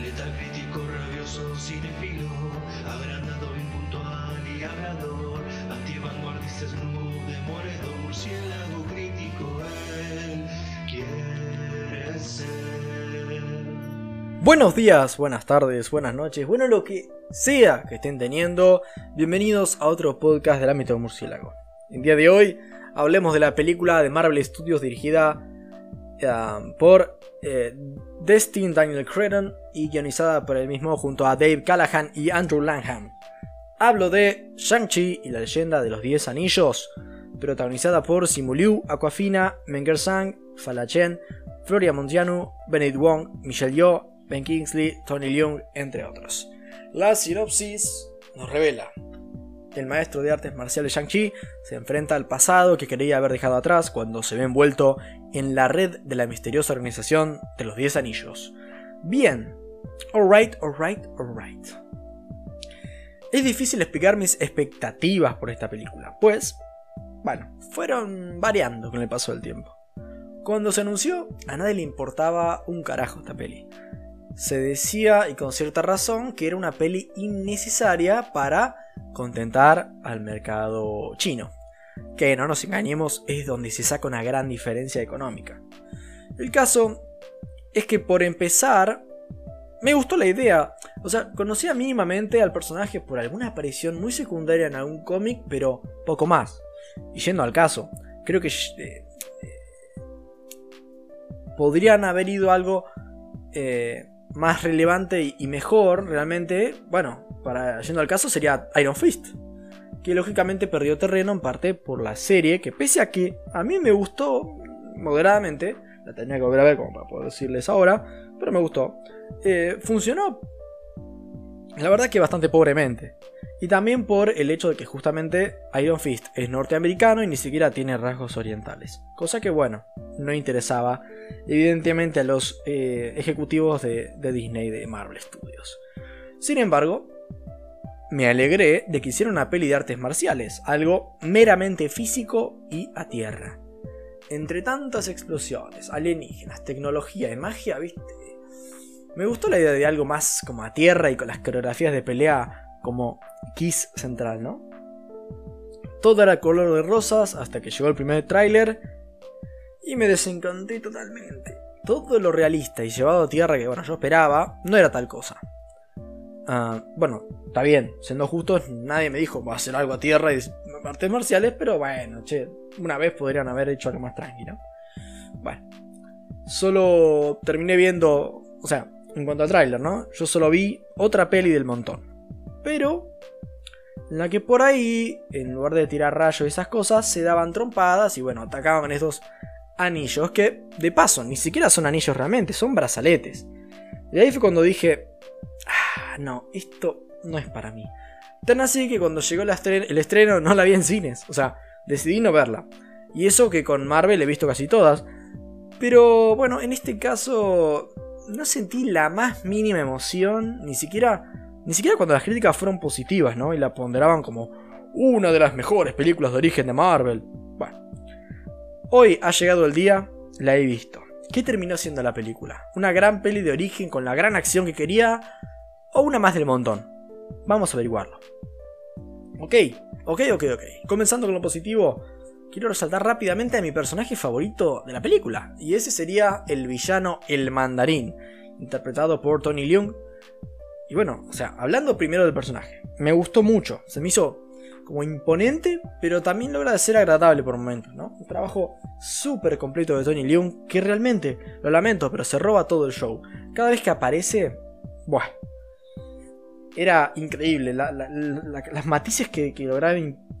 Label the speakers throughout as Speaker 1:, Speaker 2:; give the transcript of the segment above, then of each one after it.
Speaker 1: Letal crítico, rabioso, cinefilo, agrandado, impuntual y hablador, antivanguardista, snoop, demoledor, murciélago crítico, él quiere ser.
Speaker 2: Buenos días, buenas tardes, buenas noches, bueno lo que sea que estén teniendo, bienvenidos a otro podcast del ámbito murciélago. El día de hoy hablemos de la película de Marvel Studios dirigida eh, por eh, Destin Daniel Cretton y guionizada por el mismo junto a Dave Callahan y Andrew Langham. Hablo de Shang-Chi y la leyenda de los 10 anillos, protagonizada por Simu Liu, Aquafina, Menger Sang, Fala Chen, Floria Montiano, Benedict Wong, Michelle Yeoh, Ben Kingsley, Tony Leung, entre otros. La sinopsis nos revela el maestro de artes marciales Shang-Chi se enfrenta al pasado que quería haber dejado atrás cuando se ve envuelto en la red de la misteriosa organización de los Diez Anillos. Bien, alright, alright, alright. Es difícil explicar mis expectativas por esta película, pues, bueno, fueron variando con el paso del tiempo. Cuando se anunció, a nadie le importaba un carajo esta peli. Se decía, y con cierta razón, que era una peli innecesaria para contentar al mercado chino, que no nos engañemos es donde se saca una gran diferencia económica. El caso es que por empezar, me gustó la idea, o sea, conocía mínimamente al personaje por alguna aparición muy secundaria en algún cómic, pero poco más. Y yendo al caso, creo que eh, podrían haber ido algo eh, más relevante y mejor, realmente, bueno, para yendo al caso sería Iron Fist, que lógicamente perdió terreno en parte por la serie, que pese a que a mí me gustó moderadamente, la tenía que volver a ver como para poder decirles ahora, pero me gustó, eh, funcionó la verdad que bastante pobremente. Y también por el hecho de que justamente Iron Fist es norteamericano y ni siquiera tiene rasgos orientales. Cosa que bueno, no interesaba evidentemente a los eh, ejecutivos de, de Disney de Marvel Studios. Sin embargo, me alegré de que hiciera una peli de artes marciales, algo meramente físico y a tierra. Entre tantas explosiones, alienígenas, tecnología y magia, viste, me gustó la idea de algo más como a tierra y con las coreografías de pelea como Kiss Central, ¿no? Todo era color de rosas hasta que llegó el primer tráiler y me desencanté totalmente. Todo lo realista y llevado a tierra que bueno, yo esperaba no era tal cosa. Ah, bueno, está bien, siendo justos, nadie me dijo va a hacer algo a tierra y artes marciales, pero bueno, che, una vez podrían haber hecho algo más tranquilo. Bueno, solo terminé viendo, o sea, en cuanto al tráiler, ¿no? Yo solo vi otra peli del montón. Pero, la que por ahí, en lugar de tirar rayos y esas cosas, se daban trompadas y bueno, atacaban estos anillos que, de paso, ni siquiera son anillos realmente, son brazaletes. Y ahí fue cuando dije, ah, no, esto no es para mí. Tan así que cuando llegó el estreno, no la vi en cines, o sea, decidí no verla. Y eso que con Marvel he visto casi todas. Pero bueno, en este caso no sentí la más mínima emoción, ni siquiera, ni siquiera cuando las críticas fueron positivas, ¿no? Y la ponderaban como una de las mejores películas de origen de Marvel. Bueno, hoy ha llegado el día, la he visto. ¿Qué terminó siendo la película? ¿Una gran peli de origen con la gran acción que quería? ¿O una más del montón? Vamos a averiguarlo. Ok, ok, ok, ok. Comenzando con lo positivo, quiero resaltar rápidamente a mi personaje favorito de la película, y ese sería el villano El Mandarín, interpretado por Tony Leung. Y bueno, o sea, hablando primero del personaje, me gustó mucho, se me hizo como imponente, pero también logra ser agradable por momentos, ¿no? Un trabajo súper completo de Tony Leung, que realmente, lo lamento, pero se roba todo el show. Cada vez que aparece, ¡buah! Era increíble, las matices que, que lograba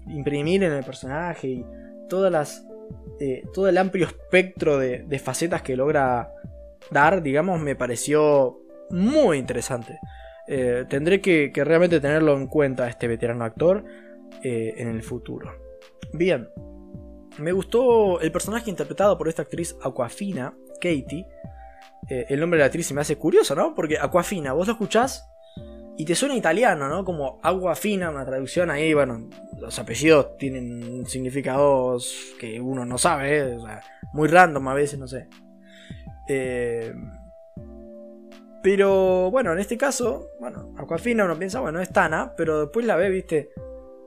Speaker 2: imprimir en el personaje y todas las, eh, todo el amplio espectro de, facetas que logra dar, digamos, me pareció muy interesante. Eh, tendré que, realmente tenerlo en cuenta este veterano actor eh, en el futuro. Bien, me gustó el personaje interpretado por esta actriz Aquafina, Katie. el nombre de la actriz se me hace curioso, ¿no? Porque Aquafina, vos lo escuchás y te suena italiano, ¿no? Como agua fina, una traducción ahí, bueno, los apellidos tienen significados que uno no sabe, ¿eh? o sea, muy random a veces, no sé. Eh, Pero bueno, en este caso, bueno, Aquafina uno piensa, bueno, es Tana, pero después la ve, viste,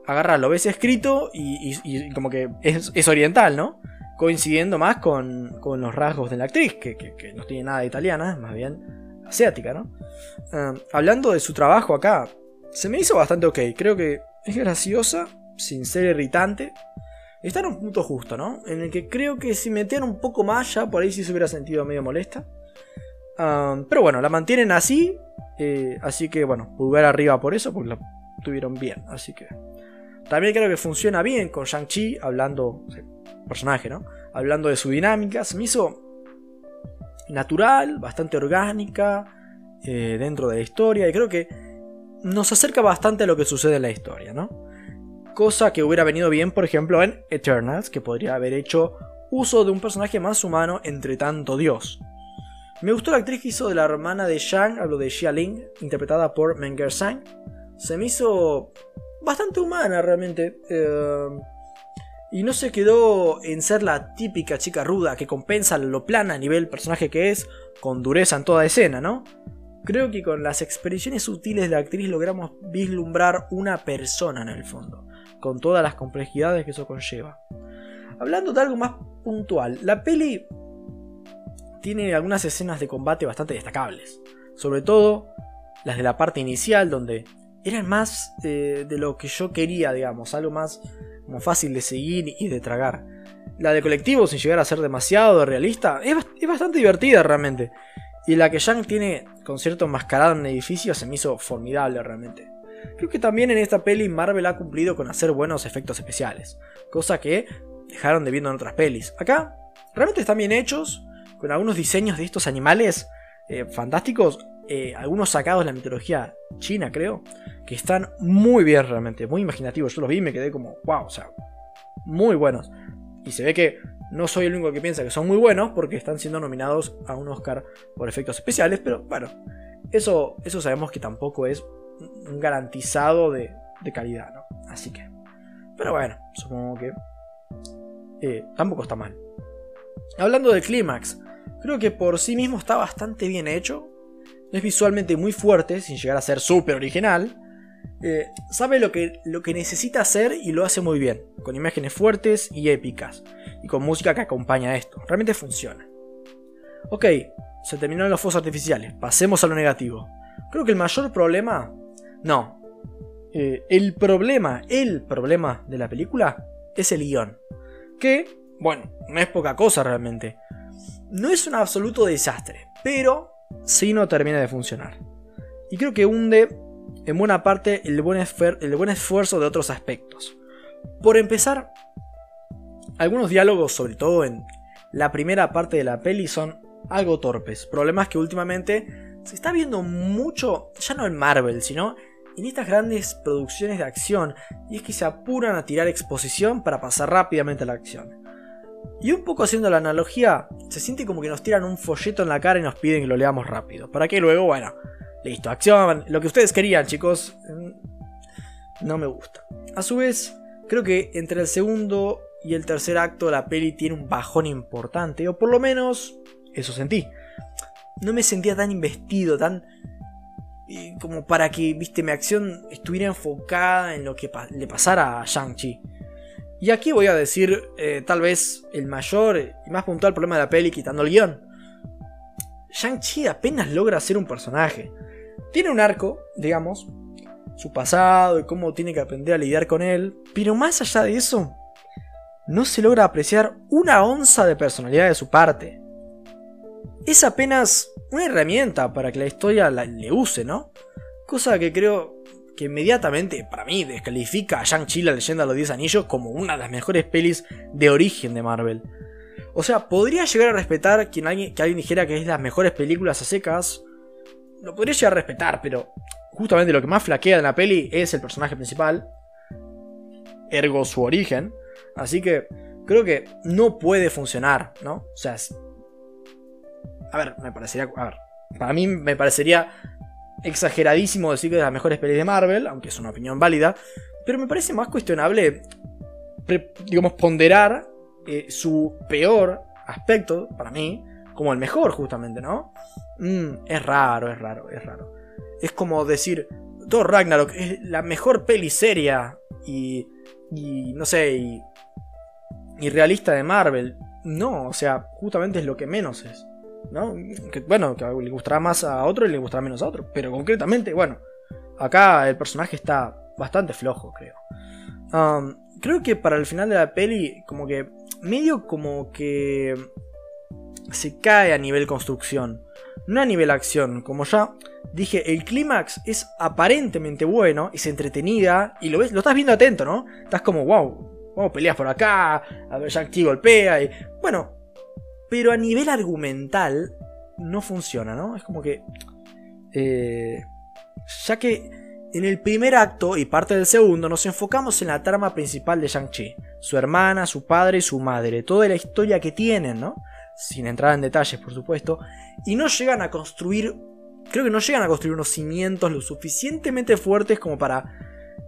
Speaker 2: agarra, lo ves escrito y, como que es, oriental, ¿no? Coincidiendo más con, los rasgos de la actriz, que, no tiene nada de italiana, más bien asiática, ¿no? Ah, hablando de su trabajo acá, se me hizo bastante ok, creo que es graciosa, sin ser irritante. Está en un punto justo, ¿no? En el que creo que si metían un poco más ya, por ahí sí se hubiera sentido medio molesta. Ah, pero bueno, la mantienen así. Eh, así que bueno, pulgar arriba por eso, porque la tuvieron bien. Así que. También creo que funciona bien con Shang-Chi, hablando. personaje, ¿no? Hablando de su dinámica. Se me hizo natural, bastante orgánica. Eh, dentro de la historia. Y creo que nos acerca bastante a lo que sucede en la historia, ¿no? Cosa que hubiera venido bien, por ejemplo, en Eternals, que podría haber hecho uso de un personaje más humano entre tanto dios. Me gustó la actriz que hizo de la hermana de Shang, hablo de Xia Ling, interpretada por Menger Sang. Se me hizo bastante humana realmente. Eh, y no se quedó en ser la típica chica ruda que compensa lo plana a nivel personaje que es, con dureza en toda escena, ¿no? Creo que con las expresiones sutiles de la actriz logramos vislumbrar una persona en el fondo, con todas las complejidades que eso conlleva. Hablando de algo más puntual, la peli tiene algunas escenas de combate bastante destacables, sobre todo las de la parte inicial donde eran más eh, de lo que yo quería, digamos, algo más como fácil de seguir y de tragar. La de colectivo, sin llegar a ser demasiado realista, es, bastante divertida realmente. Y la que Yang tiene con cierto enmascarado en un edificio se me hizo formidable realmente. Creo que también en esta peli Marvel ha cumplido con hacer buenos efectos especiales, cosa que dejaron de viendo en otras pelis. Acá realmente están bien hechos, con algunos diseños de estos animales eh, fantásticos, eh, algunos sacados de la mitología china creo, que están muy bien realmente, muy imaginativos. Yo los vi y me quedé como, wow, o sea, muy buenos. Y se ve que no soy el único que piensa que son muy buenos porque están siendo nominados a un Oscar por efectos especiales, pero bueno, eso, eso sabemos que tampoco es un garantizado de, calidad, ¿no? Así que, pero bueno, supongo que eh, tampoco está mal. Hablando del clímax, creo que por sí mismo está bastante bien hecho. Es visualmente muy fuerte, sin llegar a ser súper original. Eh, sabe lo que, lo que necesita hacer y lo hace muy bien, con imágenes fuertes y épicas, y con música que acompaña a esto. Realmente funciona. Ok, se terminaron los fuegos artificiales, pasemos a lo negativo. Creo que el mayor problema... No. Eh, el problema, el problema de la película es el guion. Que, bueno, no es poca cosa realmente. No es un absoluto desastre, pero sí no termina de funcionar. Y creo que hunde en buena parte el buen, el buen esfuerzo de otros aspectos. Por empezar, algunos diálogos, sobre todo en la primera parte de la peli, son algo torpes. Problemas que últimamente se está viendo mucho, ya no en Marvel, sino en estas grandes producciones de acción, y es que se apuran a tirar exposición para pasar rápidamente a la acción. Y un poco haciendo la analogía, se siente como que nos tiran un folleto en la cara y nos piden que lo leamos rápido, para que luego, bueno, Listo, acción. Lo que ustedes querían, chicos. Mm, no me gusta. A su vez, creo que entre el segundo y el tercer acto la peli tiene un bajón importante. O por lo menos, eso sentí. No me sentía tan investido, tan... Como para que, viste, mi acción estuviera enfocada en lo que le pasara a Shang-Chi. Y aquí voy a decir, eh, tal vez, el mayor y más puntual problema de la peli quitando el guion. Shang-Chi apenas logra ser un personaje. Tiene un arco, digamos, su pasado y cómo tiene que aprender a lidiar con él, pero más allá de eso, no se logra apreciar una onza de personalidad de su parte. Es apenas una herramienta para que la historia le use, ¿no? Cosa que creo que inmediatamente, para mí, descalifica a Shang-Chi la leyenda de los 10 anillos como una de las mejores pelis de origen de Marvel. O sea, podría llegar a respetar que alguien, que alguien dijera que es de las mejores películas a secas, lo podría llegar a respetar, pero justamente lo que más flaquea en la peli es el personaje principal, ergo su origen. Así que creo que no puede funcionar, ¿no? O sea, a ver, me parecería, a ver, para mí me parecería exageradísimo decir que es de las mejores pelis de Marvel, aunque es una opinión válida, pero me parece más cuestionable, digamos, ponderar eh, su peor aspecto, para mí, como el mejor, justamente, ¿no? Mm, es raro, es raro, es raro. Es como decir, Thor Ragnarok es la mejor peli seria y, no sé, y, y realista de Marvel. No, o sea, justamente es lo que menos es. ¿No? Bueno, que le gustará más a otro y le gustará menos a otro. Pero concretamente, bueno, acá el personaje está bastante flojo, creo. Creo que para el final de la peli, como que medio como que se cae a nivel construcción, no a nivel acción. Como ya dije, el clímax es aparentemente bueno, es entretenida y lo ves, lo estás viendo atento, ¿no? Estás como, wow, wow, peleas por acá, a ver, Shang-Chi golpea y bueno, pero a nivel argumental no funciona, ¿no? Es como que eh, ya que en el primer acto y parte del segundo nos enfocamos en la trama principal de Shang-Chi, su hermana, su padre y su madre, toda la historia que tienen, ¿no? Sin entrar en detalles, por supuesto, y no llegan a construir, creo que no llegan a construir unos cimientos lo suficientemente fuertes como para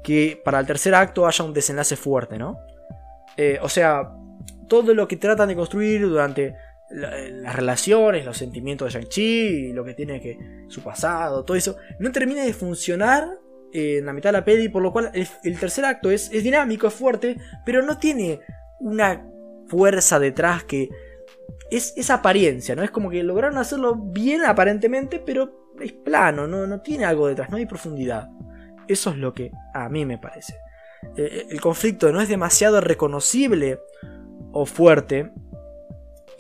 Speaker 2: que para el tercer acto haya un desenlace fuerte, ¿no? Eh, o sea, todo lo que tratan de construir durante las relaciones, los sentimientos de Shang-Chi, lo que tiene que. su pasado, todo eso, no termina de funcionar en la mitad de la peli, por lo cual el, tercer acto es, es, dinámico, es fuerte, pero no tiene una fuerza detrás que es, esa apariencia, ¿no? Es como que lograron hacerlo bien aparentemente, pero es plano, no, no tiene algo detrás, no hay profundidad. Eso es lo que a mí me parece. Eh, el conflicto no es demasiado reconocible o fuerte,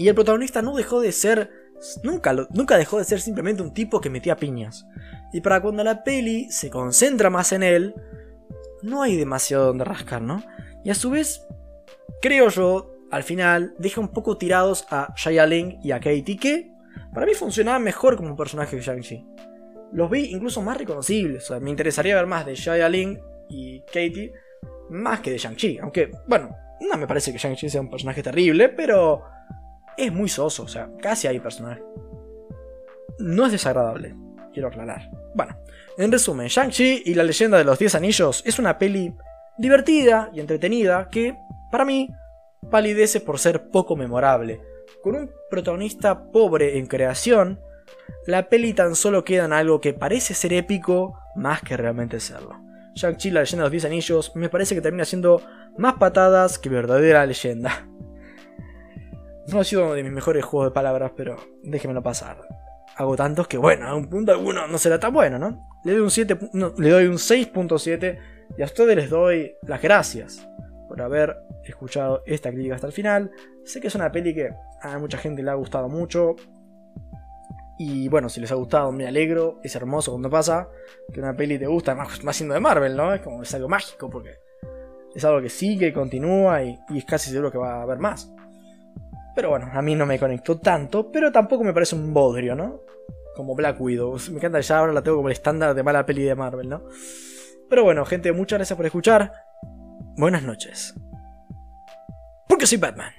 Speaker 2: y el protagonista no dejó de ser Nunca, nunca, dejó de ser simplemente un tipo que metía piñas. Y para cuando la peli se concentra más en él, no hay demasiado donde rascar, ¿no? Y a su vez, creo yo, al final, deja un poco tirados a Shia Ling y a Katie, que para mí funcionaban mejor como personaje que Shang-Chi. Los vi incluso más reconocibles, o sea, me interesaría ver más de Shia Ling y Katie, más que de Shang-Chi. Aunque, bueno, no me parece que Shang-Chi sea un personaje terrible, pero es muy soso, o sea, casi hay personaje. No es desagradable, quiero aclarar. Bueno, en resumen, Shang-Chi y la leyenda de los 10 anillos es una peli divertida y entretenida que, para mí, palidece por ser poco memorable. Con un protagonista pobre en creación, la peli tan solo queda en algo que parece ser épico más que realmente serlo. Shang-Chi, la leyenda de los 10 anillos, me parece que termina siendo más patadas que verdadera leyenda. No ha sido uno de mis mejores juegos de palabras, pero déjenmelo pasar. Hago tantos que, bueno, a un punto alguno no será tan bueno, ¿no? Le doy un 7, le doy un 6.7 y a ustedes les doy las gracias por haber escuchado esta crítica hasta el final. Sé que es una peli que a mucha gente le ha gustado mucho. Y bueno, si les ha gustado, me alegro. Es hermoso cuando pasa que una peli te gusta, más, más siendo de Marvel, ¿no? Es como es algo mágico porque es algo que sigue continúa y es casi seguro que va a haber más. Pero bueno, a mí no me conectó tanto, pero tampoco me parece un bodrio, ¿no? Como Black Widow. Me encanta, ya ahora la tengo como el estándar de mala peli de Marvel, ¿no? Pero bueno, gente, muchas gracias por escuchar. Buenas noches. Porque soy Batman.